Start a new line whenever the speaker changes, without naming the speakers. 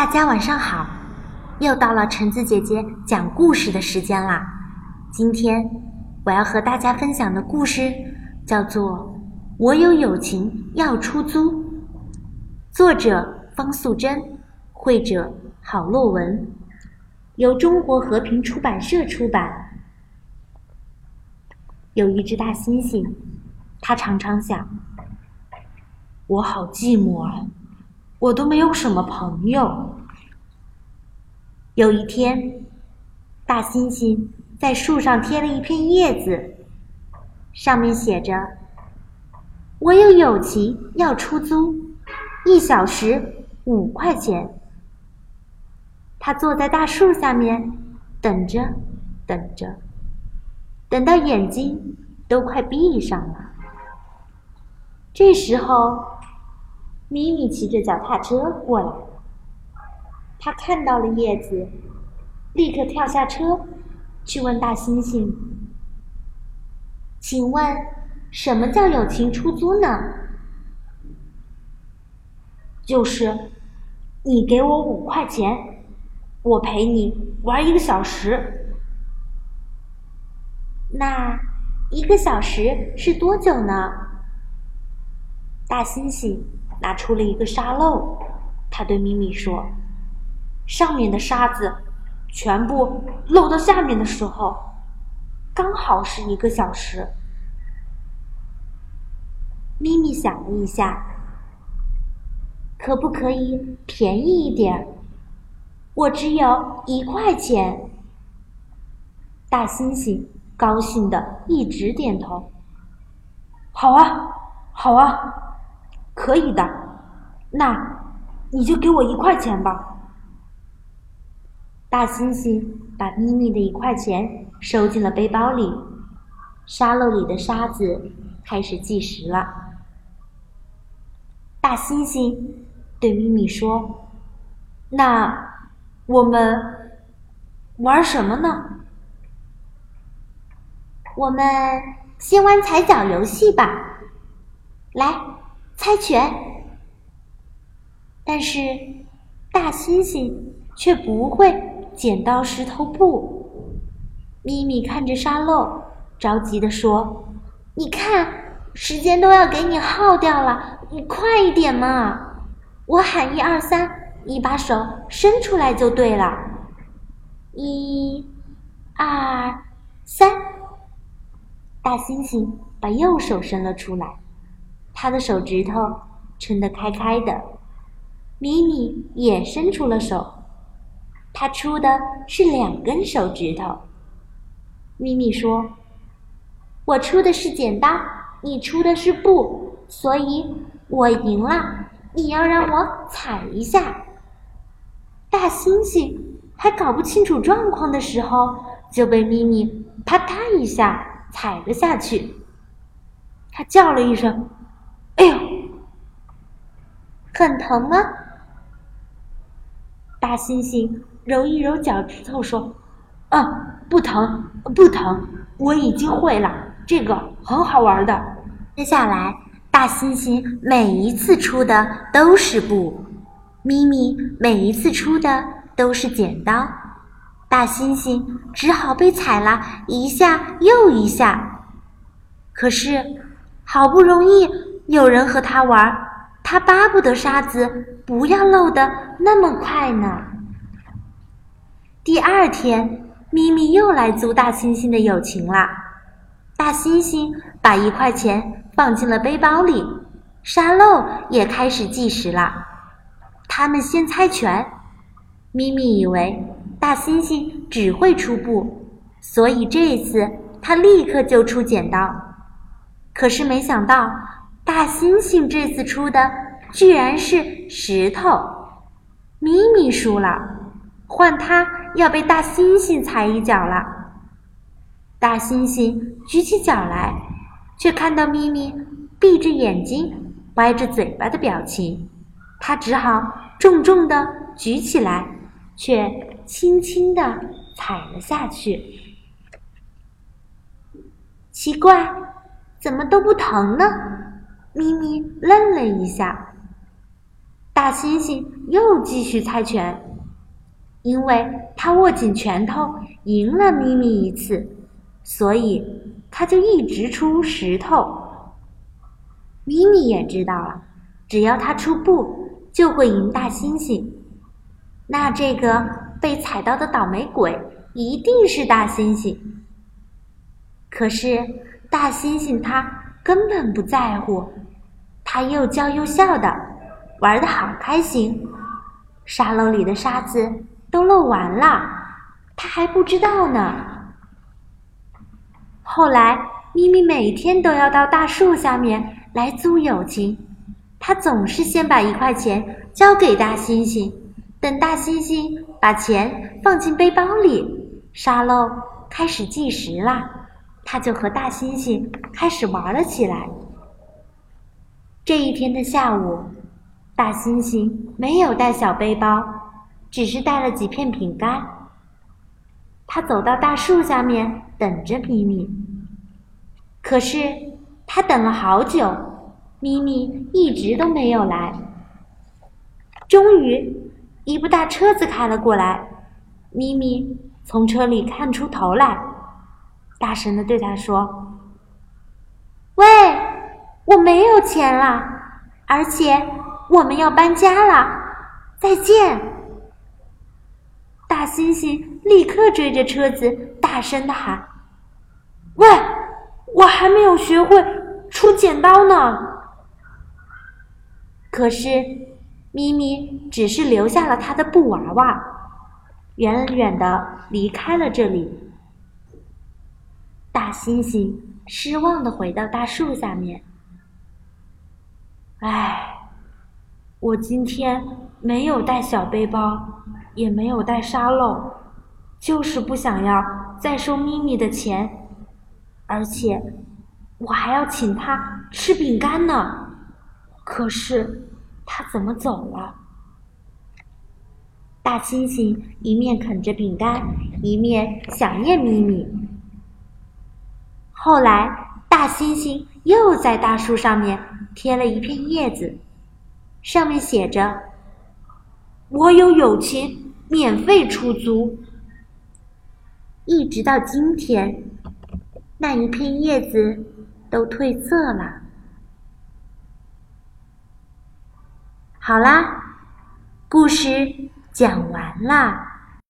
大家晚上好，又到了橙子姐姐讲故事的时间啦。今天我要和大家分享的故事叫做《我有友情要出租》，作者方素珍，绘者郝洛文，由中国和平出版社出版。有一只大猩猩，它常常想：我好寂寞啊。我都没有什么朋友。有一天，大猩猩在树上贴了一片叶子，上面写着：“我有友情要出租，一小时五块钱。”他坐在大树下面，等着，等着，等到眼睛都快闭上了。这时候。咪咪骑着脚踏车过来，他看到了叶子，立刻跳下车，去问大猩猩：“请问，什么叫友情出租呢？”“就是，你给我五块钱，我陪你玩一个小时。”“那一个小时是多久呢？”大猩猩。拿出了一个沙漏，他对咪咪说：“上面的沙子全部漏到下面的时候，刚好是一个小时。”咪咪想了一下，可不可以便宜一点？我只有一块钱。大猩猩高兴的一直点头：“好啊，好啊。”可以的，那你就给我一块钱吧。大猩猩把咪咪的一块钱收进了背包里，沙漏里的沙子开始计时了。大猩猩对咪咪说：“那我们玩什么呢？我们先玩踩脚游戏吧，来。”猜拳，但是大猩猩却不会剪刀石头布。咪咪看着沙漏，着急地说：“你看，时间都要给你耗掉了，你快一点嘛！我喊一二三，你把手伸出来就对了。一、二、三。”大猩猩把右手伸了出来。他的手指头撑得开开的，咪咪也伸出了手，他出的是两根手指头。咪咪说：“我出的是剪刀，你出的是布，所以我赢了。你要让我踩一下。”大猩猩还搞不清楚状况的时候，就被咪咪啪嗒一下踩了下去。他叫了一声。哎呦，很疼吗？大猩猩揉一揉脚趾头说：“啊，不疼，不疼，我已经会了，这个很好玩的。”接下来，大猩猩每一次出的都是布，咪咪每一次出的都是剪刀，大猩猩只好被踩了一下又一下。可是，好不容易。有人和他玩，他巴不得沙子不要漏得那么快呢。第二天，咪咪又来租大猩猩的友情啦。大猩猩把一块钱放进了背包里，沙漏也开始计时了。他们先猜拳，咪咪以为大猩猩只会出布，所以这次他立刻就出剪刀。可是没想到。大猩猩这次出的居然是石头，咪咪输了，换他要被大猩猩踩一脚了。大猩猩举起脚来，却看到咪咪闭着眼睛、歪着嘴巴的表情，他只好重重的举起来，却轻轻的踩了下去。奇怪，怎么都不疼呢？咪咪愣了一下，大猩猩又继续猜拳，因为他握紧拳头赢了咪咪一次，所以他就一直出石头。咪咪也知道了，只要他出布，就会赢大猩猩。那这个被踩到的倒霉鬼一定是大猩猩。可是大猩猩他根本不在乎，他又叫又笑的，玩的好开心。沙漏里的沙子都漏完了，他还不知道呢。后来咪咪每天都要到大树下面来租友情，他总是先把一块钱交给大猩猩，等大猩猩把钱放进背包里，沙漏开始计时啦。他就和大猩猩开始玩了起来。这一天的下午，大猩猩没有带小背包，只是带了几片饼干。他走到大树下面等着咪咪，可是他等了好久，咪咪一直都没有来。终于，一部大车子开了过来，咪咪从车里看出头来。大声的对他说：“喂，我没有钱了，而且我们要搬家了，再见。”大猩猩立刻追着车子，大声的喊：“喂，我还没有学会出剪刀呢！”可是，咪咪只是留下了他的布娃娃，远远的离开了这里。大猩猩失望的回到大树下面。唉，我今天没有带小背包，也没有带沙漏，就是不想要再收咪咪的钱，而且我还要请他吃饼干呢。可是他怎么走了？大猩猩一面啃着饼干，一面想念咪咪。后来，大猩猩又在大树上面贴了一片叶子，上面写着：“我有友情，免费出租。”一直到今天，那一片叶子都褪色了。好啦，故事讲完啦。